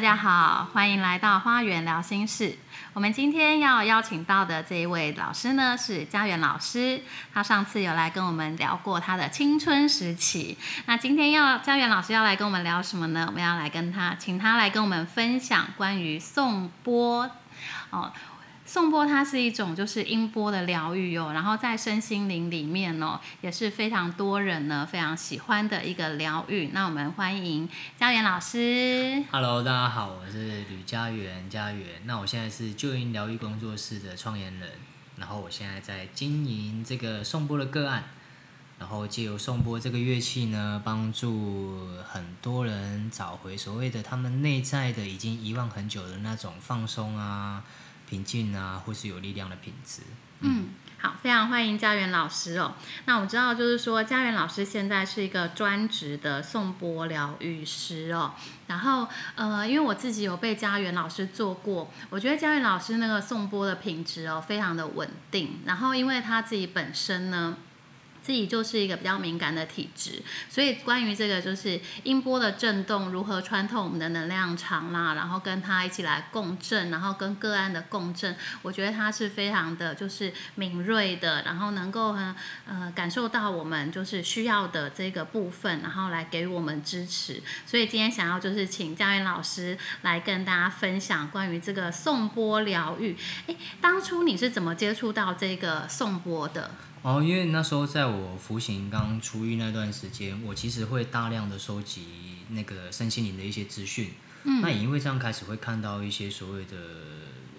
大家好，欢迎来到《花园聊心事》。我们今天要邀请到的这一位老师呢，是嘉元老师。他上次有来跟我们聊过他的青春时期。那今天要嘉元老师要来跟我们聊什么呢？我们要来跟他，请他来跟我们分享关于颂钵哦。颂钵它是一种就是音波的疗愈哦，然后在身心灵里面哦，也是非常多人呢非常喜欢的一个疗愈。那我们欢迎嘉元老师。Hello，大家好，我是吕嘉元，嘉元。那我现在是旧音疗愈工作室的创业人，然后我现在在经营这个颂钵的个案，然后借由颂钵这个乐器呢，帮助很多人找回所谓的他们内在的已经遗忘很久的那种放松啊。平静啊，或是有力量的品质。嗯，好，非常欢迎家园老师哦。那我知道，就是说家园老师现在是一个专职的送波疗愈师哦。然后，呃，因为我自己有被家园老师做过，我觉得家园老师那个送波的品质哦，非常的稳定。然后，因为他自己本身呢。自己就是一个比较敏感的体质，所以关于这个就是音波的震动如何穿透我们的能量场啦，然后跟它一起来共振，然后跟个案的共振，我觉得它是非常的就是敏锐的，然后能够很呃感受到我们就是需要的这个部分，然后来给我们支持。所以今天想要就是请嘉元老师来跟大家分享关于这个颂钵疗愈。诶，当初你是怎么接触到这个颂钵的？哦，因为那时候在我服刑刚出狱那段时间，我其实会大量的收集那个身心灵的一些资讯。嗯，那也因为这样开始会看到一些所谓的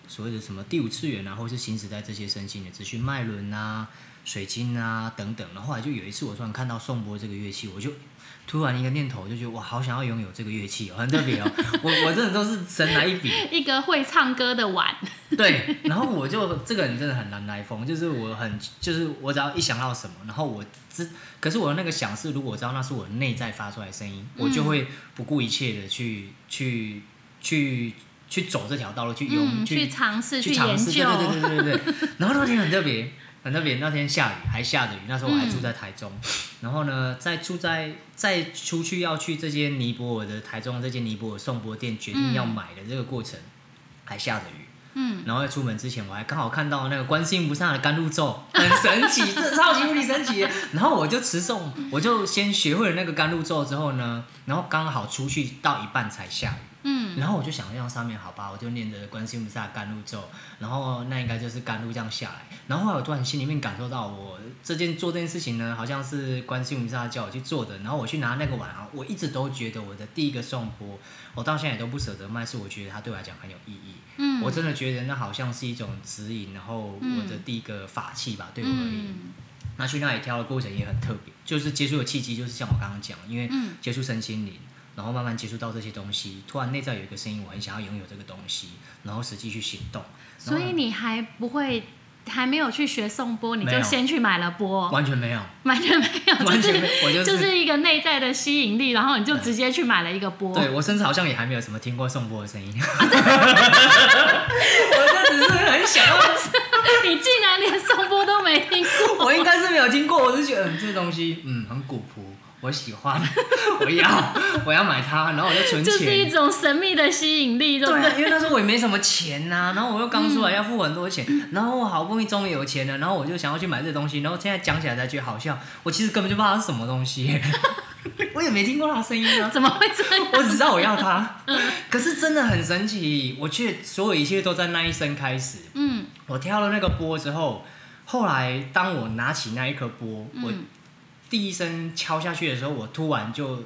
所谓的什么第五次元啊，或是新时代这些身心的资讯，脉轮啊、水晶啊等等。然后来就有一次我突然看到颂钵这个乐器，我就。突然一个念头，就觉得哇，好想要拥有这个乐器哦，很特别哦。我我真的都是神来一笔，一个会唱歌的碗。对，然后我就这个人真的很难来风，就是我很就是我只要一想到什么，然后我知，可是我的那个想是，如果我知道那是我内在发出来的声音，我就会不顾一切的去去去去走这条道路，去用去尝试去研究，对对对对对。然后那天很特别。那边那天下雨，还下着雨。那时候我还住在台中，然后呢，在住在在出去要去这间尼泊尔的台中这间尼泊尔颂钵店，决定要买的这个过程，还下着雨。嗯，然后在出门之前，我还刚好看到那个观世音菩萨的甘露咒，很神奇，这超级无敌神奇。然后我就持诵，我就先学会了那个甘露咒之后呢，然后刚好出去到一半才下雨。嗯，然后我就想要上面好吧，我就念着观世音菩萨甘露咒，然后那应该就是甘露这样下来。然后后来我突然心里面感受到，我这件做这件事情呢，好像是观世音菩萨叫我去做的。然后我去拿那个碗啊，我一直都觉得我的第一个送钵，我到现在也都不舍得卖，是我觉得它对我来讲很有意义。嗯，我真的觉得那好像是一种指引，然后我的第一个法器吧，对我而言。那去那里挑的过程也很特别，就是接触的契机，就是像我刚刚讲，因为接触身心灵。然后慢慢接触到这些东西，突然内在有一个声音，我很想要拥有这个东西，然后实际去行动。所以你还不会，还没有去学送波，你就先去买了波？完全没有，完全没有，完全没有，我就就是一个内在的吸引力，然后你就直接去买了一个波。对我甚至好像也还没有什么听过送波的声音。我这只是很想要，你竟然连送波都没听过？我应该是没有听过，我是觉得嗯，这东西嗯很古朴。我喜欢，我要，我要买它，然后我就存钱。就是一种神秘的吸引力，对不对？因为那时候我也没什么钱呐，然后我又刚出来要付很多钱，然后我好不容易终于有钱了，然后我就想要去买这东西，然后现在讲起来才觉得好笑。我其实根本就不知道它是什么东西，我也没听过它的声音啊，怎么会这样？我只知道我要它，可是真的很神奇，我却所有一切都在那一声开始。嗯，我挑了那个波之后，后来当我拿起那一颗波，我。第一声敲下去的时候，我突然就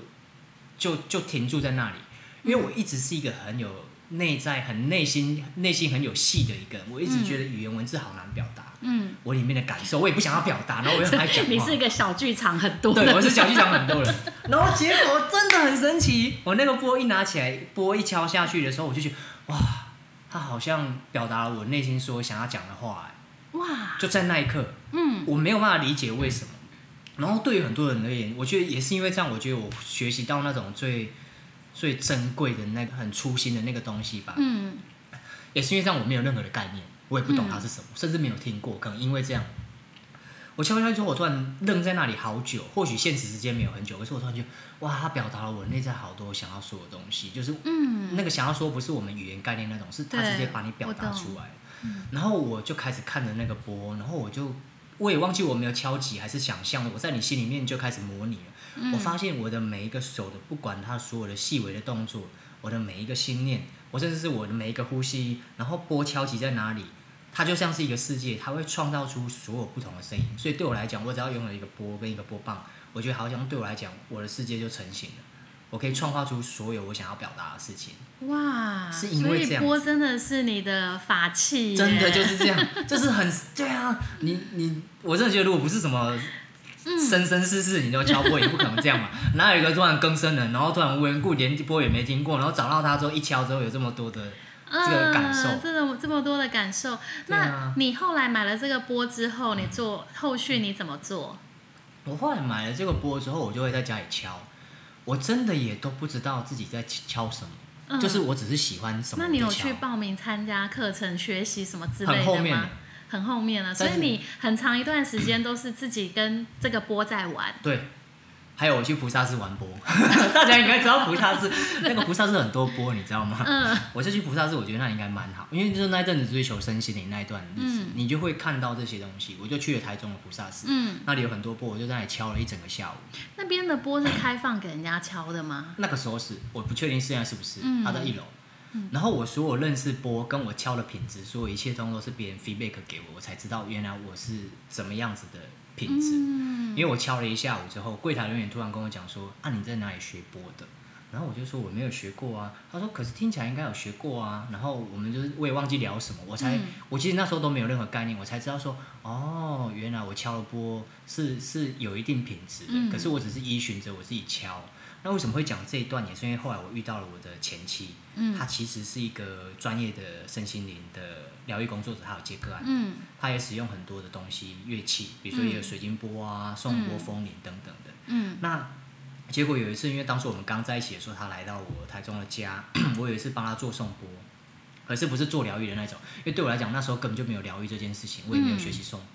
就就停住在那里，因为我一直是一个很有内在、很内心、内心很有戏的一个人。我一直觉得语言文字好难表达，嗯，我里面的感受，我也不想要表达，然后我又 很爱讲话。你是一个小剧场很多，对，我是小剧场很多人。然后结果真的很神奇，我那个波一拿起来，波一敲下去的时候，我就觉得哇，它好像表达了我内心所想要讲的话，哇，就在那一刻，嗯，我没有办法理解为什么。然后对于很多人而言，我觉得也是因为这样，我觉得我学习到那种最最珍贵的那个很初心的那个东西吧。嗯也是因为这样，我没有任何的概念，我也不懂它是什么，甚至没有听过。可能因为这样，我敲下去之后，我突然愣在那里好久。或许现实时间没有很久，可是我突然觉得，哇，它表达了我内在好多想要说的东西，就是嗯，那个想要说不是我们语言概念那种，是它直接把你表达出来。然后我就开始看着那个波，然后我就我也忘记我没有敲击还是想象，我在你心里面就开始模拟了。嗯我发现我的每一个手的，不管它所有的细微的动作，我的每一个心念，我甚至是我的每一个呼吸，然后波敲击在哪里，它就像是一个世界，它会创造出所有不同的声音。所以对我来讲，我只要拥有一个波跟一个波棒，我觉得好像对我来讲，我的世界就成型了。我可以创造出所有我想要表达的事情，哇，是因为这样子所以波真的是你的法器，真的就是这样，就是很对啊。你你，我真的觉得，如果不是什么生生世世，你都敲波也不可能这样嘛。哪有一个突然更生人，然后突然无缘故连波也没听过，然后找到他之后一敲之后有这么多的这个感受嗯、这种这么多的感受。那你后来买了这个波之后，你做后续你怎么做？我后来买了这个波之后，我就会在家里敲，我真的也都不知道自己在敲什么，嗯就是我只是喜欢什么那你有去报名参加课程、学习什么之类的吗？很后面了很后面了，所以你很长一段时间都是自己跟这个波在玩。对，还有我去菩萨寺玩波，大家应该知道菩萨寺那个菩萨寺很多波，你知道吗？嗯我就去菩萨寺，我觉得那应该蛮好，因为就是那一阵子追求身心灵那一段日子，嗯你就会看到这些东西。我就去了台中的菩萨寺，嗯，那里有很多波，我就在那里敲了一整个下午。那边的波是开放给人家敲的吗？那个时候是我不确定现在是不是，嗯他在一楼。然后我所有认识波跟我敲的品质，所有一切通都是别人 feedback 给我，我才知道原来我是怎么样子的品质。嗯因为我敲了一下午之后，柜台人员突然跟我讲说：“啊，你在哪里学播的？”然后我就说我没有学过啊。他说：“可是听起来应该有学过啊。”然后我们就是我也忘记聊什么，我才、嗯我其实那时候都没有任何概念，我才知道说哦，原来我敲的波是是有一定品质的，嗯可是我只是依循着我自己敲。那为什么会讲这一段？也是因为后来我遇到了我的前妻，嗯她其实是一个专业的身心灵的疗愈工作者，她有接个案。嗯他也使用很多的东西，乐器，比如说也有水晶波啊、颂钵、风铃等等的。嗯那结果有一次，因为当时我们刚在一起的时候，他来到我台中的家，我有一次帮他做颂钵，可是不是做疗愈的那种，因为对我来讲那时候根本就没有疗愈这件事情，我也没有学习颂钵，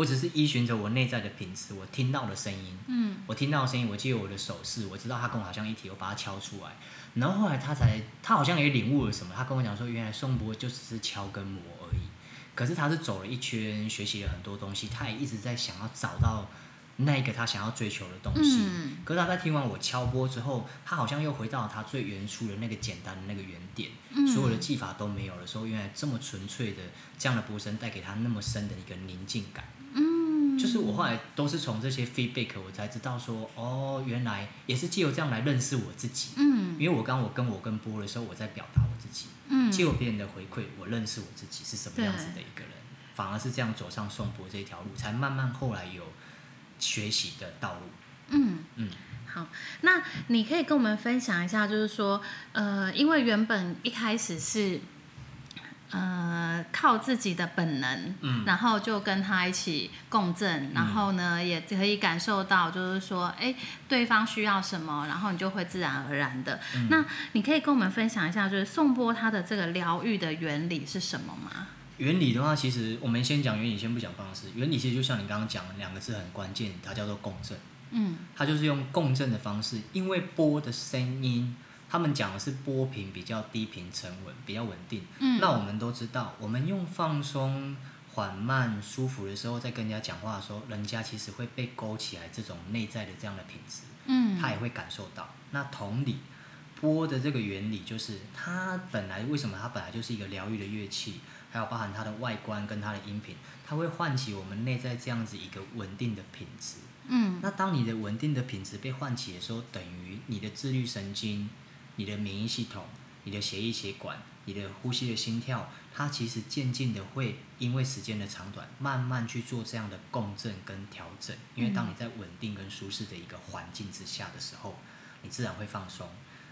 我只是依循着我内在的品质，我听到的声音，嗯我听到的声音，我记得我的手势，我知道他跟我好像一体，我把它敲出来。然后后来他才，他好像也领悟了什么，他跟我讲说，原来宋波就只是敲跟磨而已。可是他是走了一圈，学习了很多东西，他也一直在想要找到那个他想要追求的东西。嗯可是他在听完我敲钵之后，他好像又回到他最原初的那个简单的那个原点，嗯所有的技法都没有的时候，原来这么纯粹的这样的波声带给他那么深的一个宁静感。嗯，就是我后来都是从这些 feedback 我才知道说，哦，原来也是借由这样来认识我自己。嗯因为我刚我跟我跟波的时候，我在表达我自己，嗯借由别人的回馈，我认识我自己是什么样子的一个人，反而是这样走上颂钵这一条路，才慢慢后来有学习的道路。嗯。嗯，好，那你可以跟我们分享一下，就是说，呃，因为原本一开始是，呃，靠自己的本能，嗯然后就跟他一起共振，然后呢，也可以感受到，就是说，哎，对方需要什么，然后你就会自然而然的。嗯那你可以跟我们分享一下，就是颂钵它的这个疗愈的原理是什么吗？原理的话，其实我们先讲原理，先不讲方式。原理其实就像你刚刚讲的，两个字很关键，它叫做共振。嗯它就是用共振的方式，因为波的声音，他们讲的是波频比较低频、沉稳，比较稳定。嗯，那我们都知道，我们用放松、缓慢、舒服的时候，在跟人家讲话的时候，人家其实会被勾起来这种内在的这样的品质，嗯，他也会感受到。那同理，波的这个原理就是，它本来为什么它本来就是一个疗愈的乐器，还有包含它的外观跟它的音频，它会唤起我们内在这样子一个稳定的品质。嗯那当你的稳定的品质被唤起的时候，等于你的自律神经、你的免疫系统、你的血液血管、你的呼吸的心跳，它其实渐渐的会因为时间的长短，慢慢去做这样的共振跟调整。因为当你在稳定跟舒适的一个环境之下的时候，你自然会放松。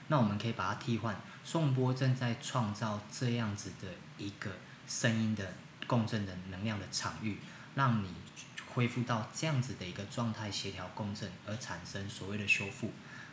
那我们可以把它替换，颂钵正在创造这样子的一个声音的共振的能量的场域，让你恢复到这样子的一个状态协调共振，而产生所谓的修复。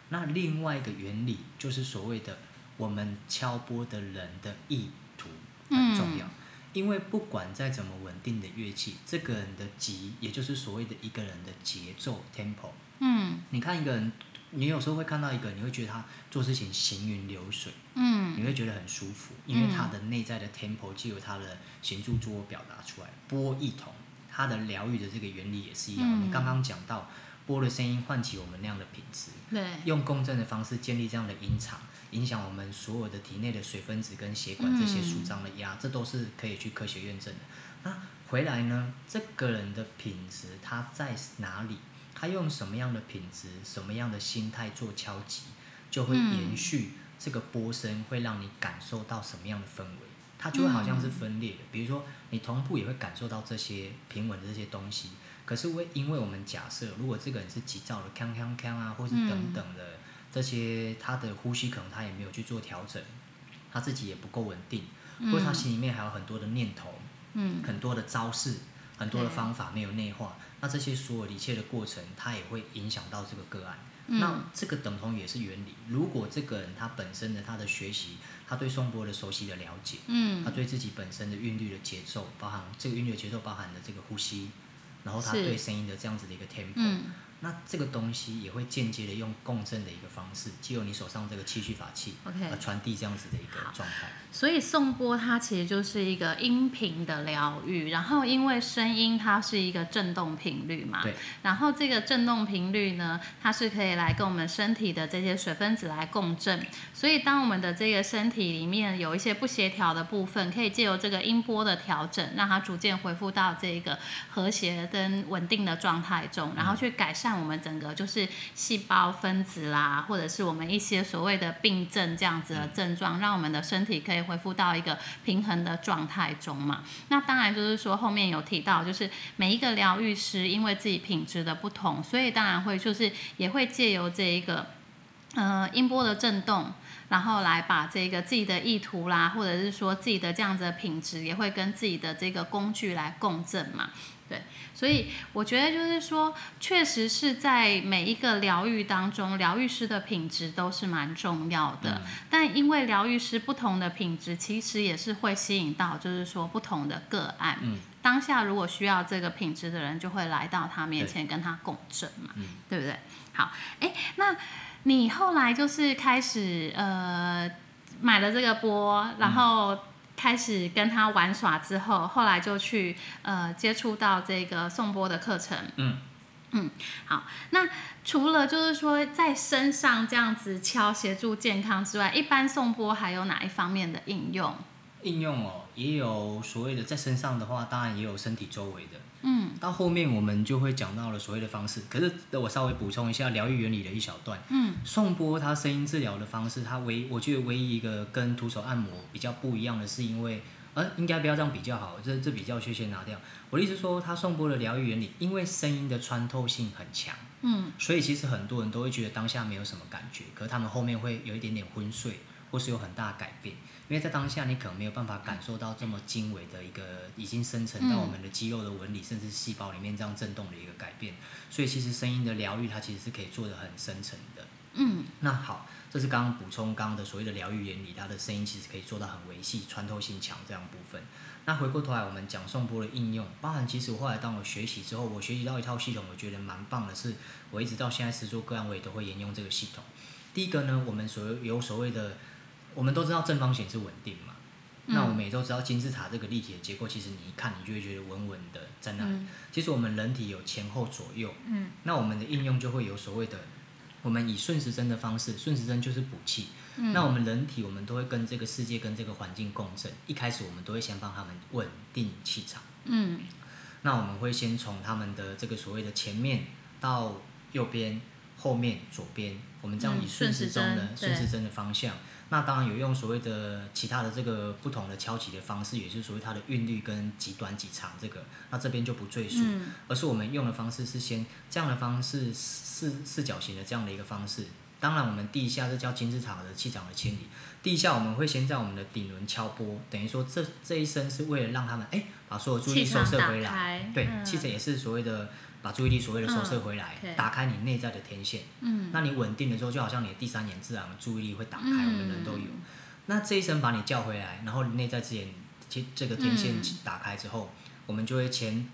那另外一个原理就是所谓的我们敲拨的人的意图很重要，因为不管再怎么稳定的乐器，这个人的急，也就是所谓的一个人的节奏 tempo，嗯。你看一个人，你有时候会看到一个，你会觉得他做事情行云流水，嗯。你会觉得很舒服，因为他的内在的 tempo 就由他的行住坐卧表达出来，波一同，它的疗愈的这个原理也是一样。嗯。我们刚刚讲到波的声音唤起我们那样的品质，对，用共振的方式建立这样的音场，影响我们所有的体内的水分子跟血管这些舒张的压，这都是可以去科学验证的。那回来呢，这个人的品质他在哪里？他用什么样的品质、什么样的心态做敲击，就会延续这个波声，会让你感受到什么样的氛围。它就会好像是分裂的，比如说你同步也会感受到这些平稳的这些东西，可是为因为我们假设，如果这个人是急躁的，锵锵锵啊，或是等等的、这些，他的呼吸可能他也没有去做调整，他自己也不够稳定，或者他心里面还有很多的念头，嗯很多的招式，很多的方法没有内化，那这些所有一切的过程，他也会影响到这个个案。嗯那这个等同也是原理。如果这个人他本身的他的学习，他对颂钵的熟悉的了解，他嗯对自己本身的韵律的节奏，包含这个韵律的节奏包含的这个呼吸，然后他对声音的这样子的一个 tempo，、嗯那这个东西也会间接的用共振的一个方式，借由你手上这个气虚法器，，OK 而。传递这样子的一个状态。所以颂钵它其实就是一个音频的疗愈，然后因为声音它是一个振动频率嘛，对，然后这个振动频率呢，它是可以来跟我们身体的这些水分子来共振，所以当我们的这个身体里面有一些不协调的部分，可以借由这个音波的调整，让它逐渐恢复到这个和谐跟稳定的状态中，然后去改善我们整个就是细胞分子啦，或者是我们一些所谓的病症这样子的症状，让我们的身体可以恢复到一个平衡的状态中嘛。那当然就是说后面有提到，就是每一个疗愈师因为自己品质的不同，所以当然会就是也会借由这一个呃音波的震动。然后来把这个自己的意图啦，或者是说自己的这样子的品质，也会跟自己的这个工具来共振嘛。对，所以我觉得就是说，确实是在每一个疗愈当中，疗愈师的品质都是蛮重要的。但因为疗愈师不同的品质，其实也是会吸引到，就是说不同的个案。嗯当下如果需要这个品质的人，就会来到他面前跟他共振嘛，嗯对不对？好，哎，那你后来就是开始呃买了这个波，然后开始跟他玩耍之后，后来就去呃接触到这个颂钵的课程。嗯嗯，好，那除了就是说在身上这样子敲协助健康之外，一般颂钵还有哪一方面的应用？应用哦，也有所谓的在身上的话，当然也有身体周围的。嗯到后面我们就会讲到了所谓的方式，可是我稍微补充一下疗愈原理的一小段。嗯颂钵它声音治疗的方式，它唯我觉得唯一一个跟徒手按摩比较不一样的是，因为呃应该不要这样比较好，这这比较就先拿掉。我的意思是说，它颂钵的疗愈原理，因为声音的穿透性很强，嗯所以其实很多人都会觉得当下没有什么感觉，可是他们后面会有一点点昏睡，或是有很大的改变。因为在当下你可能没有办法感受到这么精微的一个已经生成到我们的肌肉的纹理，甚至细胞里面这样震动的一个改变。所以其实声音的疗愈，它其实是可以做的很深层的。嗯那好，这是刚刚补充刚刚的所谓的疗愈原理，它的声音其实可以做到很维系、穿透性强这样部分。那回过头来，我们讲颂钵的应用，包含其实我后来当我学习之后，我学习到一套系统，我觉得蛮棒的是，我一直到现在实做个案，我也都会沿用这个系统。第一个呢，我们所有所谓的，我们都知道正方形是稳定嘛，那我们也都知道金字塔这个立体的结构，其实你一看你就会觉得稳稳的在那里。嗯其实我们人体有前后左右，嗯那我们的应用就会有所谓的，我们以顺时针的方式，顺时针就是补气。嗯那我们人体，我们都会跟这个世界、跟这个环境共振。一开始我们都会先帮他们稳定气场。嗯那我们会先从他们的这个所谓的前面到右边、后面、左边，我们这样以嗯顺时针的、顺时针的方向。那当然有用所谓的其他的这个不同的敲击的方式，也就是所谓它的韵律跟几短几长这个，那这边就不赘述。嗯而是我们用的方式是先这样的方式四四角形的这样的一个方式，当然我们地下是叫金字塔的气场的清理。地下我们会先在我们的顶轮敲波，等于说这这一声是为了让他们哎把所有注意力收摄回来。对，气场也是所谓的把注意力所谓的收摄回来，打开你内在的天线。嗯，那你稳定的时候，就好像你的第三眼自然的注意力会打开，我们人都有。那这一声把你叫回来，然后你内在之眼这这个天线打开之后，我们就会前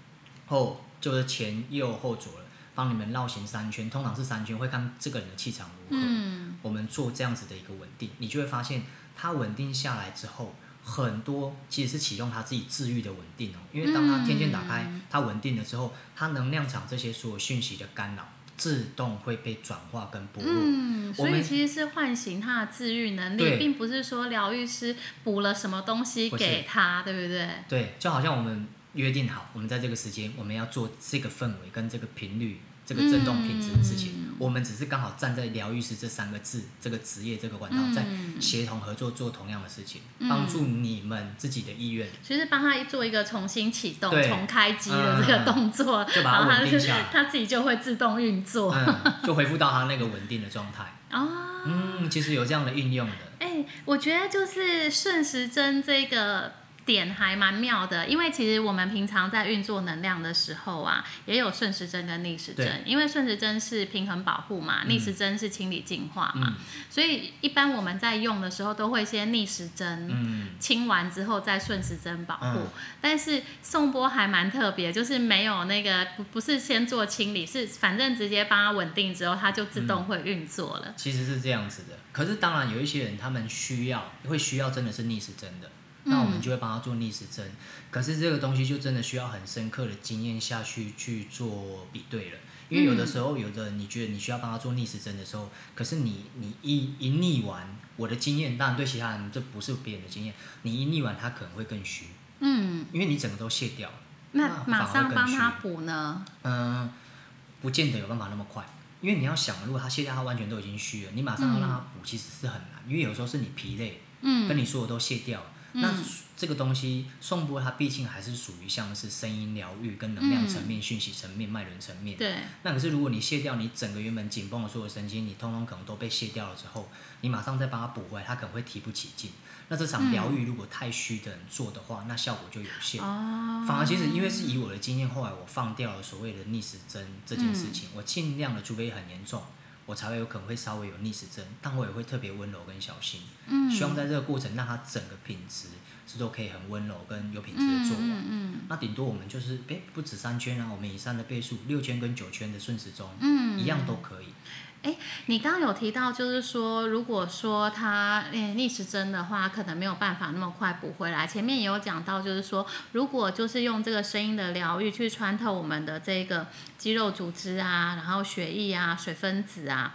后就是前右后左了，帮你们绕行三圈，通常是三圈，会看这个人的气场如何。嗯，我们做这样子的一个稳定，你就会发现他稳定下来之后，很多其实是启动他自己治愈的稳定哦，因为当他天线打开，他稳定了之后，他能量场这些所有讯息的干扰。自动会被转化跟补入，嗯，所以其实是唤醒他的治愈能力，并不是说疗愈师补了什么东西给他，对不对？对，就好像我们约定好，我们在这个时间我们要做这个氛围跟这个频率。这个振动品质的事情，我们只是刚好站在疗愈师这三个字这个职业这个管道，在协同合作做同样的事情，帮助你们自己的意愿。其实帮他做一个重新启动、重开机的这个动作，就把它稳定下来，他自己就会自动运作，就恢复到他那个稳定的状态。哦，嗯，其实有这样的运用的。哎，我觉得就是顺时针这个。点还蛮妙的，因为其实我们平常在运作能量的时候啊，也有顺时针跟逆时针。因为顺时针是平衡保护嘛，逆时针是清理净化嘛，所以一般我们在用的时候都会先逆时针嗯清完之后再顺时针保护。但是送波还蛮特别，就是没有那个不不是先做清理，是反正直接帮它稳定之后，它就自动会运作了。其实是这样子的，可是当然有一些人他们需要会需要真的是逆时针的。那我们就会帮他做逆时针，可是这个东西就真的需要很深刻的经验下去去做比对了，因为有的时候有的你觉得你需要帮他做逆时针的时候，可是你你一一逆完，我的经验当然对其他人这不是别人的经验，你一逆完他可能会更虚，嗯，因为你整个都卸掉了，那马上帮他补呢？嗯，不见得有办法那么快，因为你要想，如果他卸掉，他完全都已经虚了，你马上要让他补其实是很难，因为有时候是你疲累，嗯，跟你说的都卸掉了。那这个东西，颂钵它毕竟还是属于像是声音疗愈跟能量层面、讯息层面、脉轮层面。对。那可是如果你卸掉你整个原本紧绷的所有神经，你通通可能都被卸掉了之后，你马上再帮它补回来，它可能会提不起劲。那这场疗愈如果太虚的人做的话，那效果就有限。哦。反而其实因为是以我的经验，后来我放掉了所谓的逆时针这件事情，我尽量的，除非很严重。我才会有可能会稍微有逆时针，但我也会特别温柔跟小心。嗯，希望在这个过程让它整个品质是都可以很温柔跟有品质的做完。嗯嗯那顶多我们就是哎，不止三圈啊，我们以上的倍数六圈跟九圈的顺时钟，嗯，一样都可以。哎，你刚刚有提到，就是说，如果说它诶逆时针的话，可能没有办法那么快补回来。前面也有讲到，就是说，如果就是用这个声音的疗愈去穿透我们的这个肌肉组织啊，然后血液啊、水分子啊，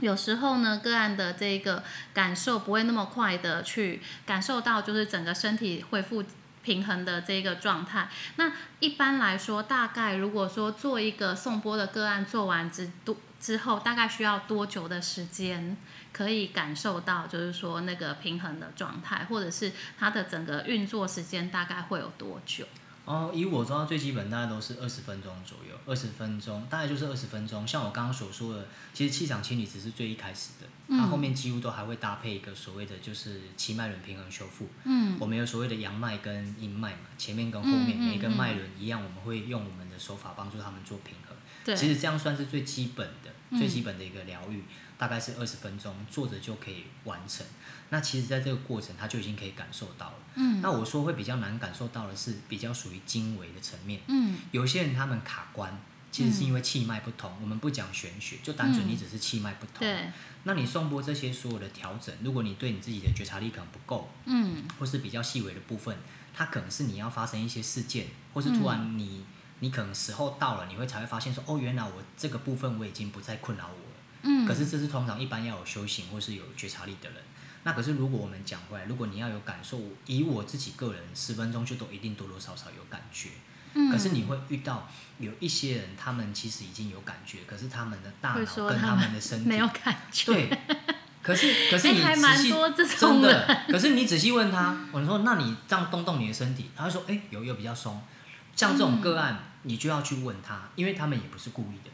有时候呢，个案的这个感受不会那么快的去感受到，就是整个身体恢复平衡的这个状态。那一般来说，大概如果说做一个送波的个案做完之多。之后大概需要多久的时间可以感受到，就是说那个平衡的状态，或者是它的整个运作时间大概会有多久？哦，以我做到最基本，大概都是二十分钟左右，二十分钟大概就是二十分钟。像我刚刚所说的，其实气场清理只是最一开始的，它后面几乎都还会搭配一个所谓的就是七脉轮平衡修复。嗯，我们有所谓的阳脉跟阴脉嘛，前面跟后面每一根脉轮一样，我们会用我们的手法帮助他们做平衡。对其实这样算是最基本的、最基本的一个疗愈，大概是二十分钟，坐着就可以完成。那其实，在这个过程，他就已经可以感受到了。嗯。那我说会比较难感受到的是，比较属于经纬的层面。嗯。有些人他们卡关，其实是因为气脉不同。我们不讲玄学，就单纯你只是气脉不同。对。那你送播这些所有的调整，如果你对你自己的觉察力可能不够，嗯，或是比较细微的部分，它可能是你要发生一些事件，或是突然你。你可能时候到了，你会才会发现说，哦，原来我这个部分我已经不再困扰我了。嗯。可是这是通常一般要有修行或是有觉察力的人。那可是如果我们讲回来，如果你要有感受，以我自己个人，十分钟就都一定多多少少有感觉。嗯。可是你会遇到有一些人，他们其实已经有感觉，可是他们的大脑跟他们的身体没有感觉。对。可是 可是你仔细真的，可是你仔细问他，我说那你这样动动你的身体，他会说，哎，有有比较松。像这种个案。你就要去问他，因为他们也不是故意的。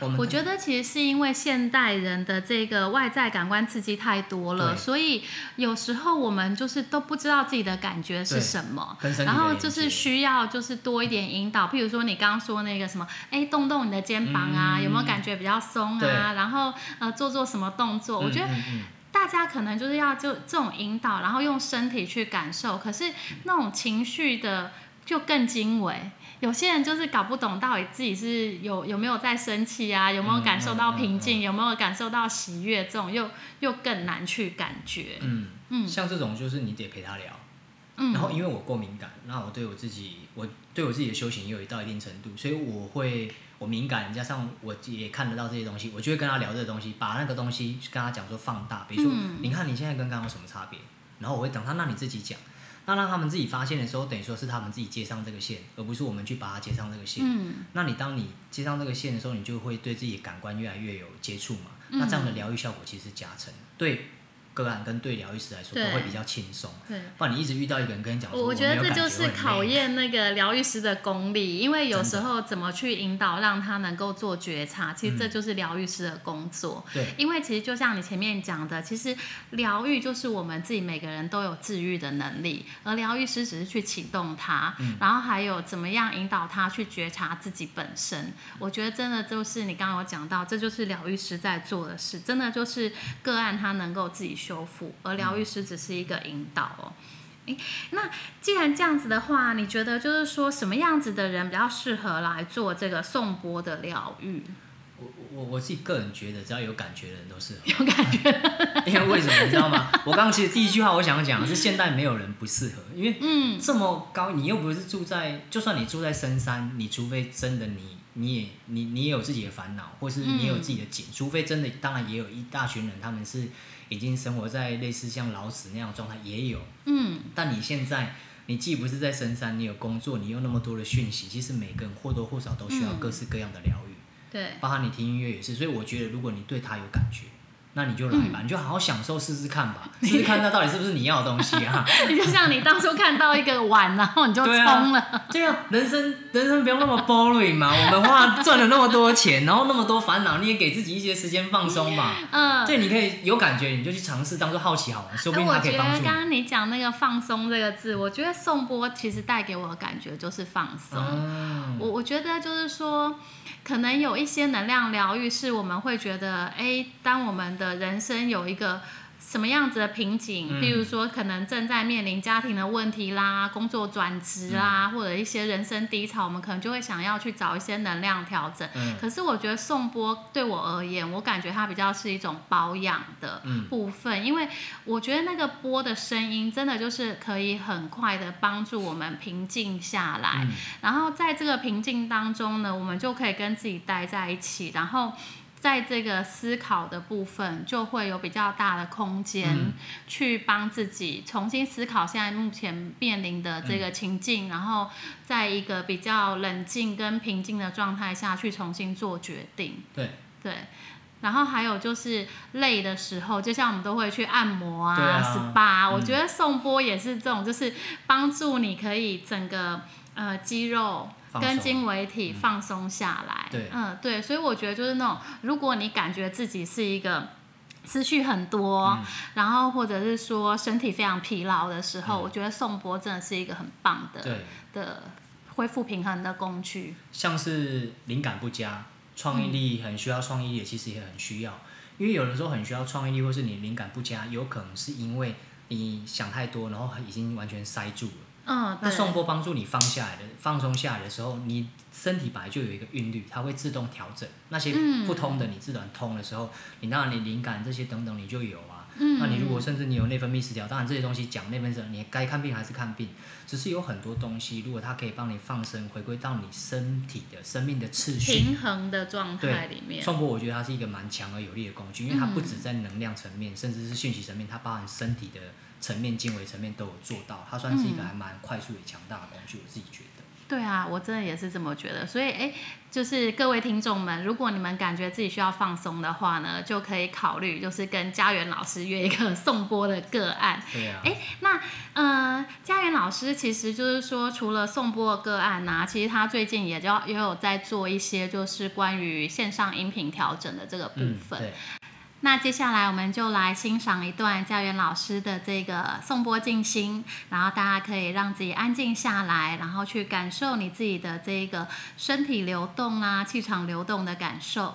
我我觉得其实是因为现代人的这个外在感官刺激太多了，所以有时候我们就是都不知道自己的感觉是什么。然后就是需要就是多一点引导，譬如说你刚刚说那个什么，哎，动动你的肩膀啊，嗯有没有感觉比较松啊？然后呃做做什么动作？我觉得大家可能就是要就这种引导，然后用身体去感受，可是那种情绪的就更精微。有些人就是搞不懂到底自己是有有没有在生气啊，有没有感受到平静，有没有感受到喜悦，这种又又更难去感觉。嗯嗯像这种就是你得陪他聊。嗯，然后因为我过敏感，那我对我自己，我对我自己的修行也有到一定程度，所以我会我敏感，加上我也看得到这些东西，我就会跟他聊这个东西，把那个东西跟他讲说放大，比如说、嗯你看你现在跟刚刚有什么差别，然后我会等他，那你自己讲。那让他们自己发现的时候，等于说是他们自己接上这个线，而不是我们去把它接上这个线。嗯那你当你接上这个线的时候，你就会对自己的感官越来越有接触嘛。嗯那这样的疗愈效果其实是加成，对个案跟对疗愈师来说都会比较轻松。对。不然你一直遇到一个人跟你讲，我我觉得这就是。考验那个疗愈师的功力，因为有时候怎么去引导让他能够做觉察，其实这嗯就是疗愈师的工作。对，因为其实就像你前面讲的，其实疗愈就是我们自己每个人都有治愈的能力，而疗愈师只是去启动它，嗯然后还有怎么样引导他去觉察自己本身。我觉得真的就是你刚刚有讲到，这就是疗愈师在做的事，真的就是个案他能够自己修复，而疗愈师只是一个引导哦。诶那既然这样子的话，你觉得就是说什么样子的人比较适合来做这个颂钵的疗愈？我我我自己个人觉得，只要有感觉的人都适合。有感觉？因为为什么你知道吗？我刚刚其实第一句话我想讲的是，现代没有人不适合，因为嗯这么高，你又不是住在，就算你住在深山，你除非真的你你也你你也有自己的烦恼，或是你有自己的景，除非真的，当然也有一大群人，他们是已经生活在类似像老死那样的状态，也有。嗯。但你现在，你既不是在深山，你有工作，你有那么多的讯息，其实每个人或多或少都需要嗯各式各样的疗愈，对，包含你听音乐也是。所以我觉得，如果你对他有感觉，那你就来吧，你就好好享受试试看吧，试试看那到底是不是你要的东西啊？你就像你当初看到一个碗，然后你就冲了。对啊，人生人生不用那么 boring 嘛，我们花赚了那么多钱，然后那么多烦恼，你也给自己一些时间放松嘛。嗯，对，你可以有感觉，你就去尝试，当做好奇好玩，说不定它可以帮助你。刚刚你讲那个放松这个字，我觉得宋波其实带给我的感觉就是放松。嗯，我我觉得就是说，可能有一些能量疗愈是我们会觉得，哎，当我们的人生有一个什么样子的瓶颈，嗯。譬如说可能正在面临家庭的问题啦、工作转职啦，或者一些人生低潮，我们可能就会想要去找一些能量调整。嗯。可是我觉得颂钵对我而言，我感觉它比较是一种保养的嗯。部分，因为我觉得那个波的声音真的就是可以很快的帮助我们平静下来。嗯。然后在这个平静当中呢，我们就可以跟自己待在一起，然后在这个思考的部分就会有比较大的空间嗯去帮自己重新思考现在目前面临的这个情境，然后在一个比较冷静跟平静的状态下去重新做决定。对对。然后还有就是累的时候，就像我们都会去按摩啊、啊 SPA，、啊我嗯觉得颂钵也是这种，就是帮助你可以整个呃肌肉跟经纬体放松下来。对嗯，对，所以我觉得就是那种，如果你感觉自己是一个思绪很多，嗯然后或者是说身体非常疲劳的时候，嗯我觉得颂钵真的是一个很棒的对，的恢复平衡的工具。像是灵感不佳，创意力很需要创意力，其实也很需要。因为有的时候很需要创意力，或是你灵感不佳，有可能是因为你想太多，然后已经完全塞住了。嗯，那对颂钵帮助你放下来的、放松下来的时候，你身体本来就有一个韵律，它会自动调整那些嗯不通的，你自然通的时候，你当然你灵感这些等等你就有啊。嗯那你如果甚至你有内分泌失调，当然这些东西讲内分泌你该看病还是看病，只是有很多东西，如果它可以帮你放生，回归到你身体的生命的次序。平衡的状态里面。颂钵我觉得它是一个蛮强而有力的工具，因为它不嗯止在能量层面，甚至是讯息层面，它包含身体的层面、经纬层面都有做到，它算是一个嗯还蛮快速也强大的工具，我自己觉得。对啊，我真的也是这么觉得。所以，哎，就是各位听众们，如果你们感觉自己需要放松的话呢，就可以考虑，就是跟家园老师约一个送播的个案。对啊。哎，那呃，家园老师其实就是说，除了送播的个案呐，其实他最近也就也有在做一些，就是关于线上音频调整的这个部分。对。那接下来我们就来欣赏一段家园老师的这个颂钵静心，然后大家可以让自己安静下来，然后去感受你自己的这个身体流动啊，气场流动的感受。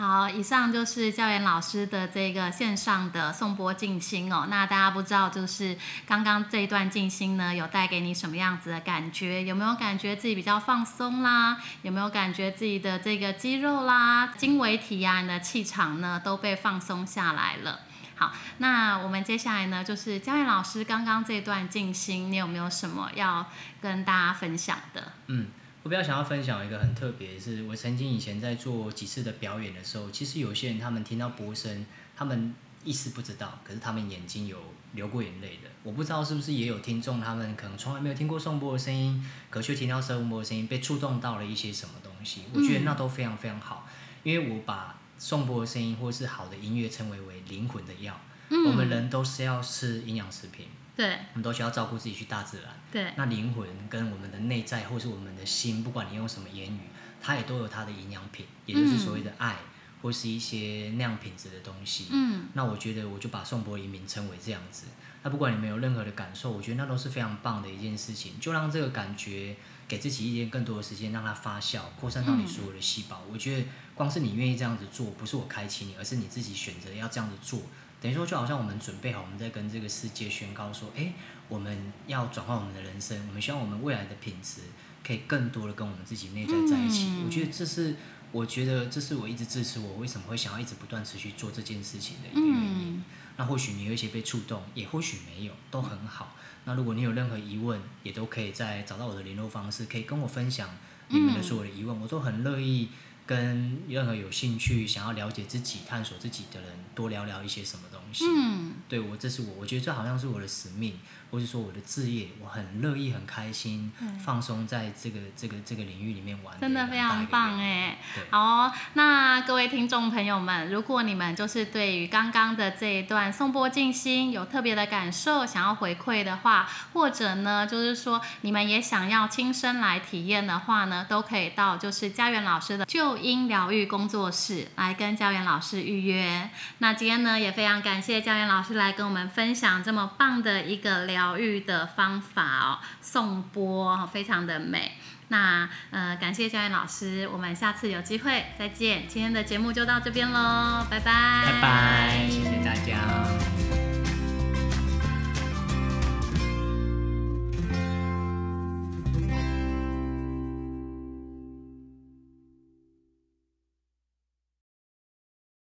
好，以上就是教员老师的这个线上的颂播静心哦。那大家不知道，就是刚刚这一段静心呢，有带给你什么样子的感觉？有没有感觉自己比较放松啦？有没有感觉自己的这个肌肉啦、经纬体啊、你的气场呢，都被放松下来了？好，那我们接下来呢，就是教员老师刚刚这段静心，你有没有什么要跟大家分享的？嗯。我比较想要分享一个很特别，是我曾经以前在做几次的表演的时候，其实有些人他们听到波声，他们意识不知道，可是他们眼睛有流过眼泪的。我不知道是不是也有听众，他们可能从来没有听过颂钵的声音，可却听到颂钵的声音，被触动到了一些什么东西。我觉得那都非常非常好，因为我把颂钵的声音或是好的音乐称为为灵魂的药。我们人都是要吃营养食品。对，我们都需要照顾自己，去大自然。对，那灵魂跟我们的内在，或是我们的心，不管你用什么言语，它也都有它的营养品，也就是所谓的爱，或是一些那样品质的东西。嗯，那我觉得我就把宋博移名称为这样子。那不管你们有任何的感受，我觉得那都是非常棒的一件事情。就让这个感觉给自己一点更多的时间，让它发酵，扩散到你所有的细胞。我觉得光是你愿意这样子做，不是我开启你，而是你自己选择要这样子做。等于说，就好像我们准备好，我们在跟这个世界宣告说：，哎，我们要转换我们的人生，我们希望我们未来的品质可以更多的跟我们自己内在在一起。我觉得这是，我觉得这是我一直支持我为什么会想要一直不断持续做这件事情的一个原因。那或许你有一些被触动，也或许没有，都很好。那如果你有任何疑问，也都可以再找到我的联络方式，可以跟我分享你们的所有的疑问，我都很乐意。跟任何有兴趣、想要了解自己、探索自己的人多聊聊一些什么东西。嗯，对我，这是我，我觉得这好像是我的使命。或者说我的置业，我很乐意、很开心、放松在这个、这个、这个领域里面玩，真的非常棒哎！好，那各位听众朋友们，如果你们就是对于刚刚的这一段颂钵静心有特别的感受，想要回馈的话，或者呢，就是说你们也想要亲身来体验的话呢，都可以到就是家园老师的旧音疗愈工作室来跟教员老师预约。那今天呢，也非常感谢教员老师来跟我们分享这么棒的一个疗。愈的方法哦，颂钵非常的美。那呃，感谢教员老师，我们下次有机会再见。今天的节目就到这边喽，拜拜，拜拜，谢谢大家。